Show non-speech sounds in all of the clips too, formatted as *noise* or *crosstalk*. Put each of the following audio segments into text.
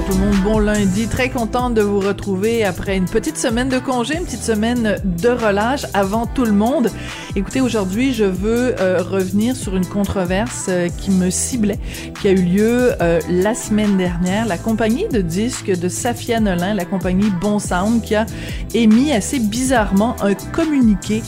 Bonjour tout le monde, bon lundi. Très contente de vous retrouver après une petite semaine de congé, une petite semaine de relâche avant tout le monde. Écoutez, aujourd'hui, je veux euh, revenir sur une controverse euh, qui me ciblait, qui a eu lieu euh, la semaine dernière. La compagnie de disques de Safia Nolin, la compagnie Bon Sound, qui a émis assez bizarrement un communiqué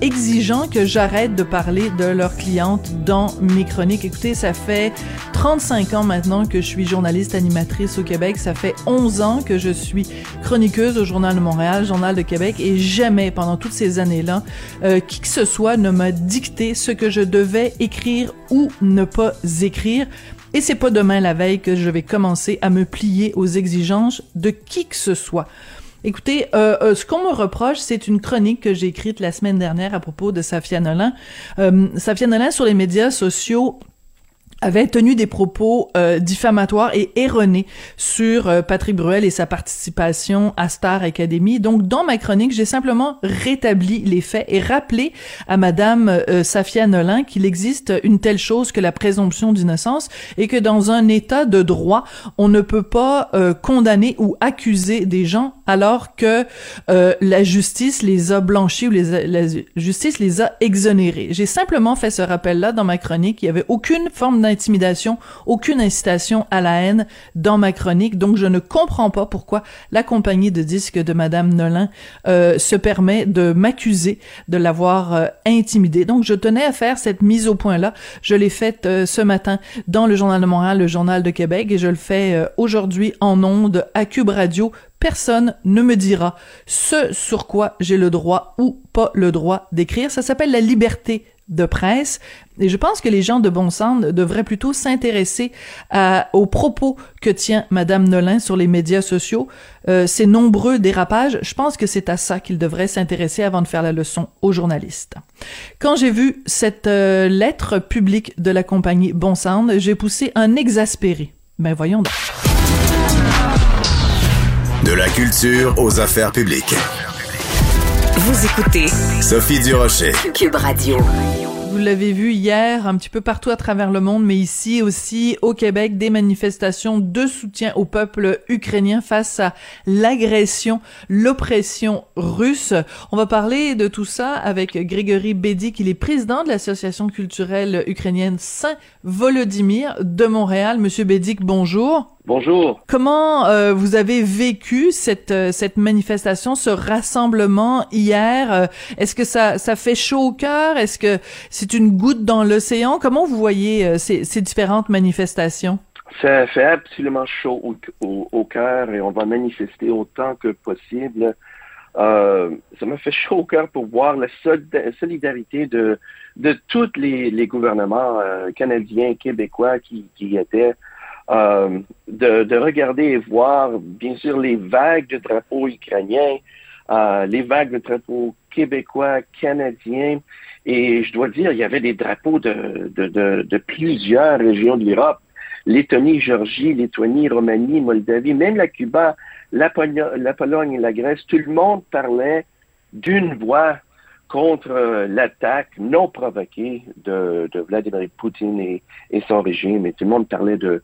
exigeant que j'arrête de parler de leurs clientes dans mes chroniques. Écoutez, ça fait 35 ans maintenant que je suis journaliste animatrice au Québec. Ça fait 11 ans que je suis chroniqueuse au Journal de Montréal, Journal de Québec, et jamais pendant toutes ces années-là, euh, qui que ce soit ne m'a dicté ce que je devais écrire ou ne pas écrire. Et c'est pas demain la veille que je vais commencer à me plier aux exigences de qui que ce soit. Écoutez, euh, euh, ce qu'on me reproche, c'est une chronique que j'ai écrite la semaine dernière à propos de Safia Nolin. Euh, Safia sur les médias sociaux avait tenu des propos euh, diffamatoires et erronés sur euh, Patrick Bruel et sa participation à Star Academy. Donc, dans ma chronique, j'ai simplement rétabli les faits et rappelé à Madame euh, Safia Nolin qu'il existe une telle chose que la présomption d'innocence et que dans un État de droit, on ne peut pas condamner ou accuser des gens alors que la justice les a blanchis ou les la justice les a exonérés. J'ai simplement fait ce rappel-là dans ma chronique. Il y avait aucune forme intimidation, aucune incitation à la haine dans ma chronique. Donc, je ne comprends pas pourquoi la compagnie de disques de Madame Nolin euh, se permet de m'accuser de l'avoir euh, intimidée. Donc, je tenais à faire cette mise au point-là. Je l'ai faite euh, ce matin dans le Journal de Montréal, le Journal de Québec, et je le fais euh, aujourd'hui en ondes à Cube Radio personne ne me dira ce sur quoi j'ai le droit ou pas le droit d'écrire. Ça s'appelle la liberté de presse. Et je pense que les gens de bon devraient plutôt s'intéresser aux propos que tient Madame Nolin sur les médias sociaux, euh, ces nombreux dérapages. Je pense que c'est à ça qu'ils devraient s'intéresser avant de faire la leçon aux journalistes. Quand j'ai vu cette euh, lettre publique de la compagnie Bon j'ai poussé un exaspéré. Ben voyons donc. De la culture aux affaires publiques. Vous écoutez Sophie Durocher. Cube Radio. Vous l'avez vu hier, un petit peu partout à travers le monde, mais ici aussi au Québec, des manifestations de soutien au peuple ukrainien face à l'agression, l'oppression russe. On va parler de tout ça avec Grégory Bédi, qui est président de l'association culturelle ukrainienne Saint-Volodymyr de Montréal. Monsieur Bédic, bonjour. Bonjour. Comment euh, vous avez vécu cette euh, cette manifestation, ce rassemblement hier? Euh, Est-ce que ça ça fait chaud au cœur? Est-ce que c'est une goutte dans l'océan? Comment vous voyez ces, ces différentes manifestations? Ça fait absolument chaud au, au, cœur et on va manifester autant que possible. ça m'a fait chaud au cœur pour voir la solidarité de de tous les, les gouvernements canadiens, québécois qui, qui étaient euh, de, de, regarder et voir, bien sûr, les vagues de drapeaux ukrainiens, euh, les vagues de drapeaux québécois, canadiens. Et je dois dire, il y avait des drapeaux de, de, plusieurs régions de l'Europe. Lettonie, Géorgie, Lettonie, Roumanie, Moldavie, même la Cuba, la, la Pologne et la Grèce, tout le monde parlait d'une voix contre l'attaque non provoquée de, de Vladimir Poutine et, et, son régime. Et tout le monde parlait de,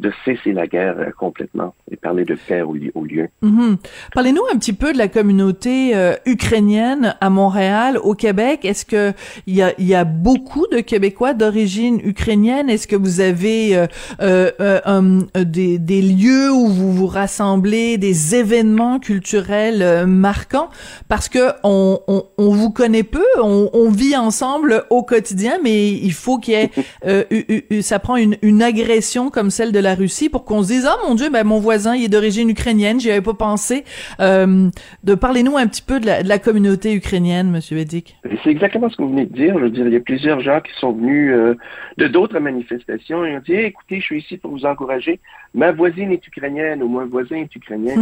de cesser la guerre euh, complètement et parler de paix au, lieu. Mhm. Parlez-nous un petit peu de la communauté euh, ukrainienne à Montréal, au Québec. Est-ce que il y a, y a beaucoup de Québécois d'origine ukrainienne? Est-ce que vous avez euh, euh des, des, lieux où vous vous rassemblez, des événements culturels marquants? Parce que on, on, on, vous connaît peu, on, on, vit ensemble au quotidien, mais il faut qu'il y ait, *laughs* ça prend une, une agression comme celle de la Russie pour qu'on se dise ah mon Dieu ben mon voisin il est d'origine ukrainienne j'y avais pas pensé euh, de parlez-nous un petit peu de la, de la communauté ukrainienne Monsieur Bédic. C'est exactement ce que vous venez de dire je veux dire il y a plusieurs gens qui sont venus euh, de d'autres manifestations et ont dit écoutez je suis ici pour vous encourager ma voisine est ukrainienne ou mon voisin est ukrainien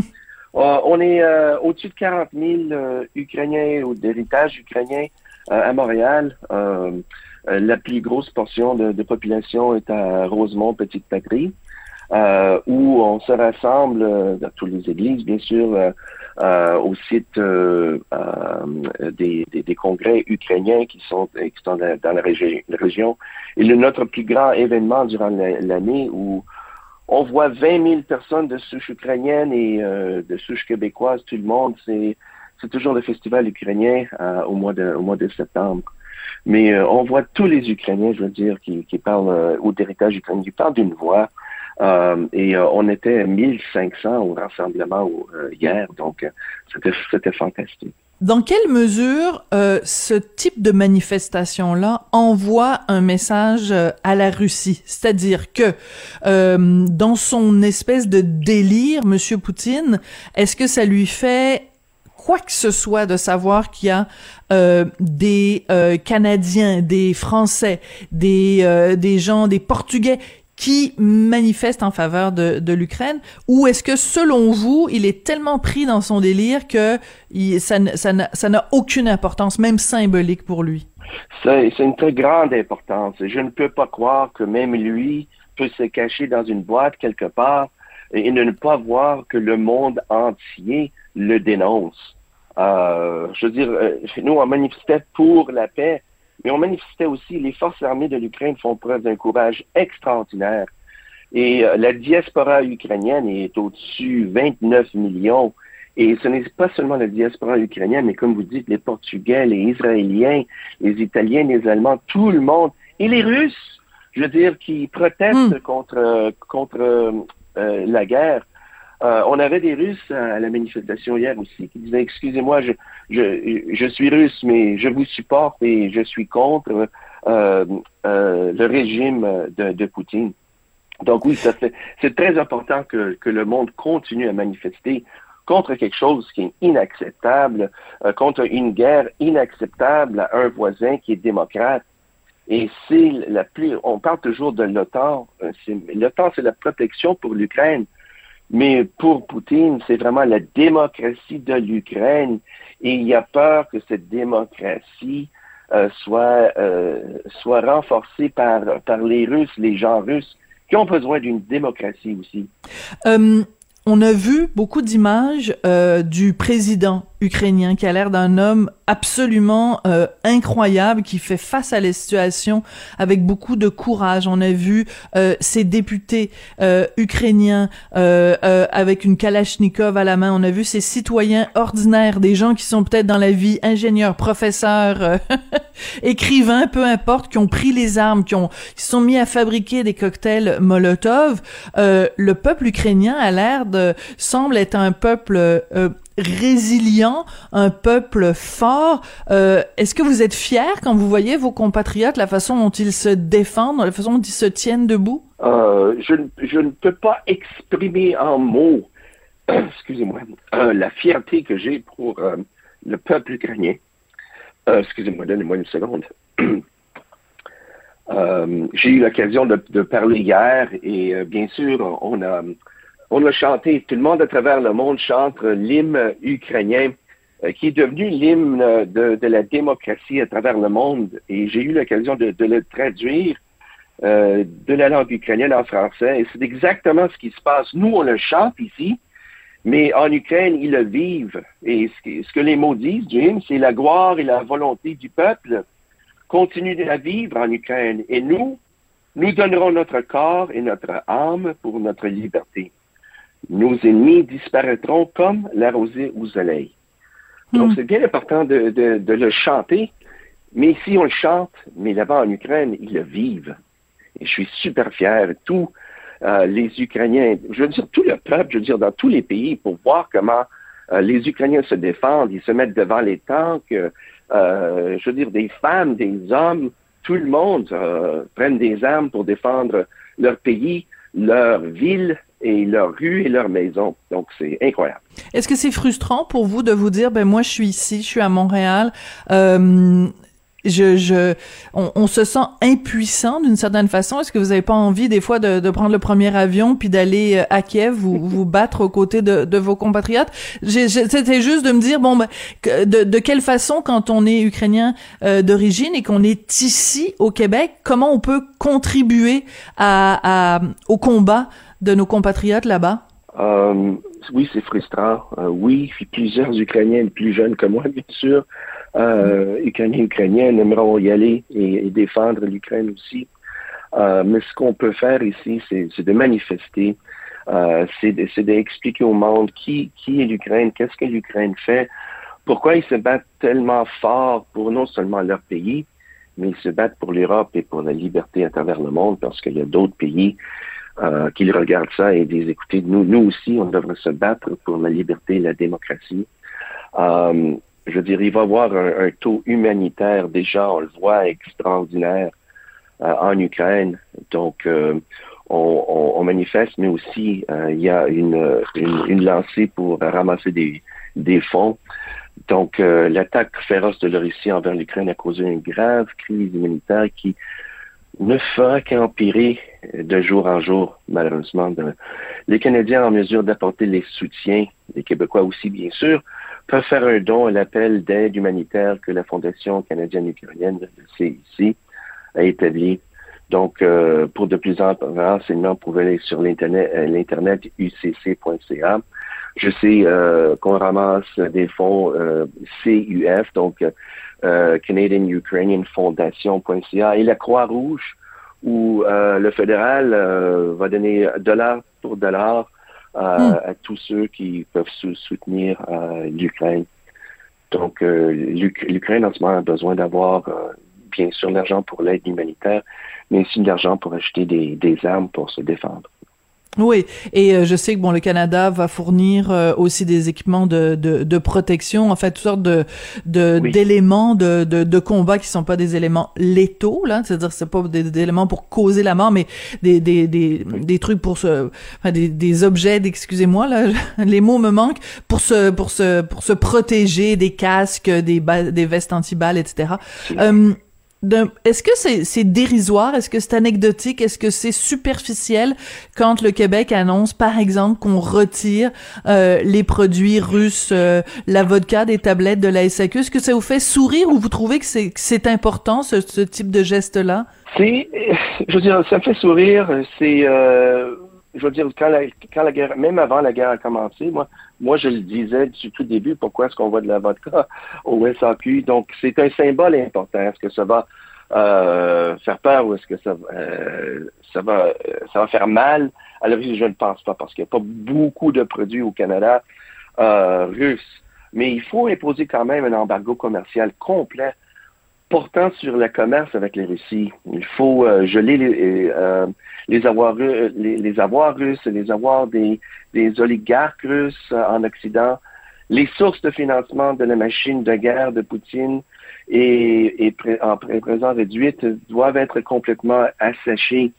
euh, *laughs* on est euh, au-dessus de 40 000 euh, Ukrainiens ou d'héritage ukrainien à Montréal. la plus grosse portion de, de population est à Rosemont, Petite-Patrie. euh, où on se rassemble euh, dans toutes les églises, bien sûr, euh, au site des, des, congrès ukrainiens qui sont, qui sont dans la, région. Et le, notre plus grand événement durant l'année où on voit 20 000 personnes de souche ukrainienne et de souche québécoise, tout le monde, c'est c'est toujours le festival ukrainien au mois de au mois de septembre. Mais euh, on voit tous les Ukrainiens, je veux dire, qui, qui parlent euh, ou d'héritage ukrainien, qui parlent d'une voix. Euh, et on était 1500 au rassemblement hier, donc c'était fantastique. Dans quelle mesure ce type de manifestation-là envoie un message à la Russie? C'est-à-dire que dans son espèce de délire, Monsieur Poutine, est-ce que ça lui fait quoi que ce soit de savoir qu'il y a euh, des euh, Canadiens, des Français, des, euh, des gens, des Portugais qui manifestent en faveur de, l'Ukraine ou est-ce que selon vous, il est tellement pris dans son délire que ça n'a aucune importance, même symbolique pour lui? C'est une très grande importance. Je ne peux pas croire que même lui peut se cacher dans une boîte quelque part et ne pas voir que le monde entier le dénonce. Euh, je veux dire, euh, nous, on manifestait pour la paix, mais on manifestait aussi, les forces armées de l'Ukraine font preuve d'un courage extraordinaire. Et euh, la diaspora ukrainienne est au-dessus 29 millions. Et ce n'est pas seulement la diaspora ukrainienne, mais comme vous dites, les Portugais, les Israéliens, les Italiens, les Allemands, tout le monde. Et les Russes, je veux dire, qui protestent hmm. contre, contre la guerre. Euh, on avait des Russes à la manifestation hier aussi qui disaient excusez-moi, je, je, je suis russe, mais je vous supporte et je suis contre euh, euh, le régime de, de, Poutine. Donc oui, ça c'est très important que, que le monde continue à manifester contre quelque chose qui est inacceptable, contre une guerre inacceptable à un voisin qui est démocrate. Et c'est la plus, on parle toujours de l'OTAN. L'OTAN, c'est la protection pour l'Ukraine. Mais pour Poutine, c'est vraiment la démocratie de l'Ukraine et il y a peur que cette démocratie euh, soit, euh, soit renforcée par, par les Russes, les gens russes, qui ont besoin d'une démocratie aussi. Euh, on a vu beaucoup d'images euh, du président ukrainien qui a l'air d'un homme absolument euh, incroyable qui fait face à la situation avec beaucoup de courage. On a vu euh, ces députés euh, ukrainiens avec une kalachnikov à la main. On a vu ces citoyens ordinaires, des gens qui sont peut-être dans la vie ingénieurs, professeurs, *laughs* écrivains, peu importe, qui ont pris les armes, qui ont qui sont mis à fabriquer des cocktails Molotov. le peuple ukrainien a l'air de semble être un peuple résilient, un peuple fort. Euh, est-ce que vous êtes fier quand vous voyez vos compatriotes, la façon dont ils se défendent, la façon dont ils se tiennent debout? Euh, je, ne peux pas exprimer en mots, *clears throat* excusez-moi, euh, la fierté que j'ai pour le peuple ukrainien. Excusez-moi, donnez-moi une seconde. *clears throat* j'ai eu l'occasion de, parler hier et bien sûr, on a on a chanté, tout le monde à travers le monde chante l'hymne ukrainien euh, qui est devenu l'hymne de, la démocratie à travers le monde. Et j'ai eu l'occasion de, le traduire euh, de la langue ukrainienne en français. Et c'est exactement ce qui se passe. Nous, on le chante ici, mais en Ukraine, ils le vivent. Et ce que, les mots disent, Jim, c'est la gloire et la volonté du peuple continuent de la vivre en Ukraine. Et nous, nous donnerons notre corps et notre âme pour notre liberté nos ennemis disparaîtront comme la rosée au soleil. Donc, hmm. c'est bien important de, de, le chanter, mais si on le chante, mais là-bas en Ukraine, ils le vivent. Et je suis super fier. Tous euh, les Ukrainiens, je veux dire, tout le peuple, je veux dire, dans tous les pays, pour voir comment euh, les Ukrainiens se défendent, ils se mettent devant les tanks, euh, je veux dire, des femmes, des hommes, tout le monde prennent des armes pour défendre leur pays, leur ville, et leur rue et leur maison. Donc, c'est incroyable. Est-ce que c'est frustrant pour vous de vous dire, ben moi, je suis ici, je suis à Montréal, euh, je, je, on, se sent impuissant d'une certaine façon? Est-ce que vous n'avez pas envie des fois de, de, prendre le premier avion puis d'aller euh, à Kiev vous *laughs* vous battre aux côtés de, de vos compatriotes? C'était juste de me dire bon, ben, de, de quelle façon quand on est ukrainien euh, d'origine et qu'on est ici au Québec, comment on peut contribuer à, à au combat de nos compatriotes là-bas? Euh, Oui, c'est frustrant. oui, puis plusieurs Ukrainiens plus jeunes que moi, bien sûr euh, Ukrainiens, aimeront y aller et, défendre l'Ukraine aussi. Euh, mais ce qu'on peut faire ici, c'est de manifester, euh, c'est d'expliquer au monde qui, qui est l'Ukraine, qu'est-ce que l'Ukraine fait, pourquoi ils se battent tellement fort pour non seulement leur pays, mais ils se battent pour l'Europe et pour la liberté à travers le monde, parce qu'il y a d'autres pays euh, qui regardent ça et disent, écoutez, nous, nous aussi, on devrait se battre pour la liberté et la démocratie. Euh, je veux dire, il va y avoir un, taux humanitaire déjà, on le voit, extraordinaire euh, en Ukraine. Donc, euh, on, manifeste, mais aussi il y a une, une, lancée pour ramasser des, des fonds. Donc, l'attaque féroce de la Russie envers l'Ukraine a causé une grave crise humanitaire qui ne fera qu'empirer de jour en jour, malheureusement. Les Canadiens en mesure d'apporter les soutiens, les Québécois aussi, bien sûr, peuvent faire un don à l'appel d'aide humanitaire que la Fondation canadienne-ukrainienne, le CIC, a établi. Donc, euh, pour de plus amples renseignements, vous pouvez aller sur l'internet, euh, l'internet ucc.ca. Je sais euh, qu'on ramasse des fonds CUF, donc Canadian Ukrainian Foundation.ca et la Croix-Rouge, où le fédéral va donner dollar pour dollar Hmm. à, tous ceux qui peuvent soutenir euh, l'Ukraine. Donc, euh, l'Ukraine en ce moment a besoin d'avoir euh, bien sûr l'argent pour l'aide humanitaire, mais aussi l'argent pour acheter des armes pour se défendre. Oui, et euh, je sais que bon, le Canada va fournir euh, aussi des équipements de, de, de, protection, en fait, toutes sortes de d'éléments de, de, de, combat qui sont pas des éléments létaux, là, c'est-à-dire c'est pas des, éléments pour causer la mort, mais des des, des, des trucs pour se, enfin, des, des objets, excusez-moi là, *laughs* les mots me manquent pour se pour se pour se protéger, des casques, des des vestes anti-balles, etc est-ce que c'est dérisoire? Est-ce que c'est anecdotique? Est-ce que c'est superficiel quand le Québec annonce, par exemple, qu'on retire euh, les produits russes, euh, la vodka des tablettes de la SAQ? Est-ce que ça vous fait sourire ou vous trouvez que c'est important, ce, ce, type de geste-là? C'est, je veux dire, ça fait sourire. C'est, euh, je veux dire, quand la, quand la guerre, même avant la guerre a commencé, moi, moi, je le disais du tout début, pourquoi est-ce qu'on voit de la vodka au SAQ? Donc, c'est un symbole important. Est-ce que ça va euh, faire peur ou est-ce que ça, euh, ça, va, euh, ça va faire mal? Alors, je ne pense pas parce qu'il n'y a pas beaucoup de produits au Canada euh, russes. Mais il faut imposer quand même un embargo commercial complet portant sur le commerce avec les Russies. Il faut euh, geler les, euh, les, avoirs, les, avoirs russes, les avoirs des, des oligarques russes en Occident, les sources de financement de la machine de guerre de Poutine et, et en présent réduite doivent être complètement assachées.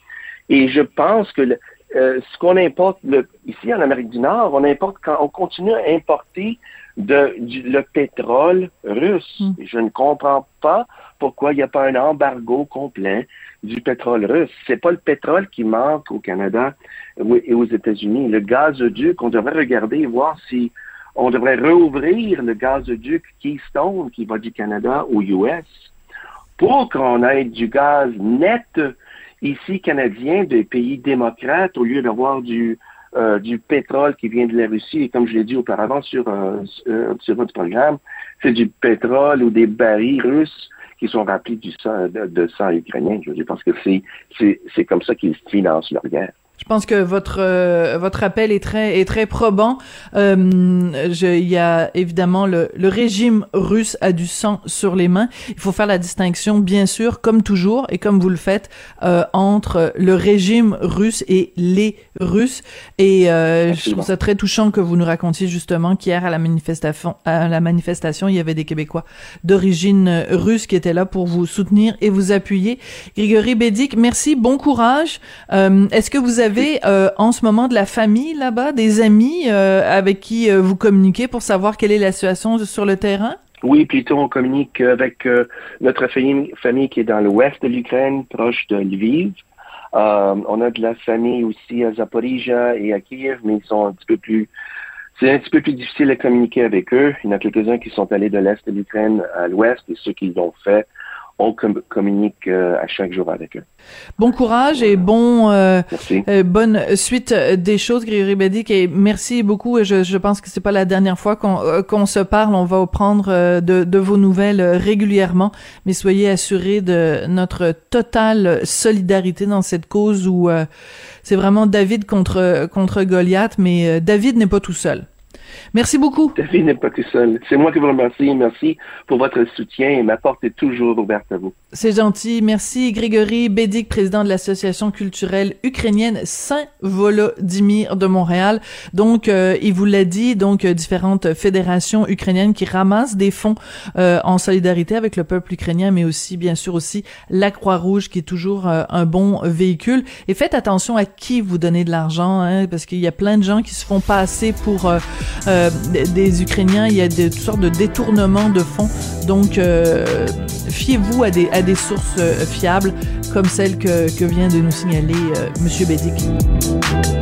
Et je pense que euh, ce qu'on importe le, ici en Amérique du Nord, on importe quand on continue à importer de, le pétrole russe. Hmm. Je ne comprends pas pourquoi il n'y a pas un embargo complet du pétrole russe. C'est pas le pétrole qui manque au Canada et aux États-Unis. Le gazoduc, on devrait regarder et voir si on devrait rouvrir le gazoduc Keystone qui va du Canada aux US pour qu'on ait du gaz net ici canadien des pays démocrates au lieu d'avoir du euh, du pétrole qui vient de la Russie. Et comme je l'ai dit auparavant sur, euh, euh, sur votre programme, c'est du pétrole ou des barils russes qui sont remplis du sang, de, de sang ukrainien. Je pense que c'est, comme ça qu'ils financent leur guerre. Je pense que votre euh, votre appel est très est très probant. Euh, il y a évidemment le, le régime russe a du sang sur les mains. Il faut faire la distinction, bien sûr, comme toujours et comme vous le faites, euh, entre le régime russe et les Russes. Et euh, je trouve ça très touchant que vous nous racontiez justement qu'hier à la manifestation à la manifestation, il y avait des Québécois d'origine russe qui étaient là pour vous soutenir et vous appuyer. Grégory Bédic, merci, bon courage. Est-ce que vous avez avez euh, en ce moment de la famille là-bas, des amis euh, avec qui euh, vous communiquez pour savoir quelle est la situation sur le terrain? Oui, plutôt on communique avec notre famille, qui est dans l'ouest de l'Ukraine, proche de Lviv. On a de la famille aussi à Zaporizhia et à Kiev, mais ils sont un petit peu plus c'est un petit peu plus difficile à communiquer avec eux. Il y en a quelques-uns qui sont allés de l'Est de l'Ukraine à l'Ouest et ceux qui l'ont fait on communique euh, à chaque jour avec eux. Bon courage et bon euh, euh, bonne suite des choses, Grégory Bédic, et merci beaucoup. Je, je pense que c'est pas la dernière fois qu'on qu'on se parle. On va prendre de, de vos nouvelles régulièrement, mais soyez assurés de notre totale solidarité dans cette cause où c'est vraiment David contre contre Goliath, mais David n'est pas tout seul. Merci beaucoup. David n'est pas tout seul. C'est moi qui vous remercie. Merci pour votre soutien et ma porte est toujours ouverte à vous. C'est gentil. Merci Grégory Bédic, président de l'association culturelle ukrainienne Saint-Volodymyr de Montréal. Donc, euh, il vous l'a dit, donc euh, différentes fédérations ukrainiennes qui ramassent des fonds euh, en solidarité avec le peuple ukrainien, mais aussi, bien sûr, aussi la Croix-Rouge qui est toujours un bon véhicule. Et faites attention à qui vous donnez de l'argent, hein, parce qu'il y a plein de gens qui se font passer pour euh, des Ukrainiens, il y a des, toutes sortes de détournements de fonds. Donc, euh, fiez-vous à des, sources euh, fiables comme celle que, que vient de nous signaler M. Bédic.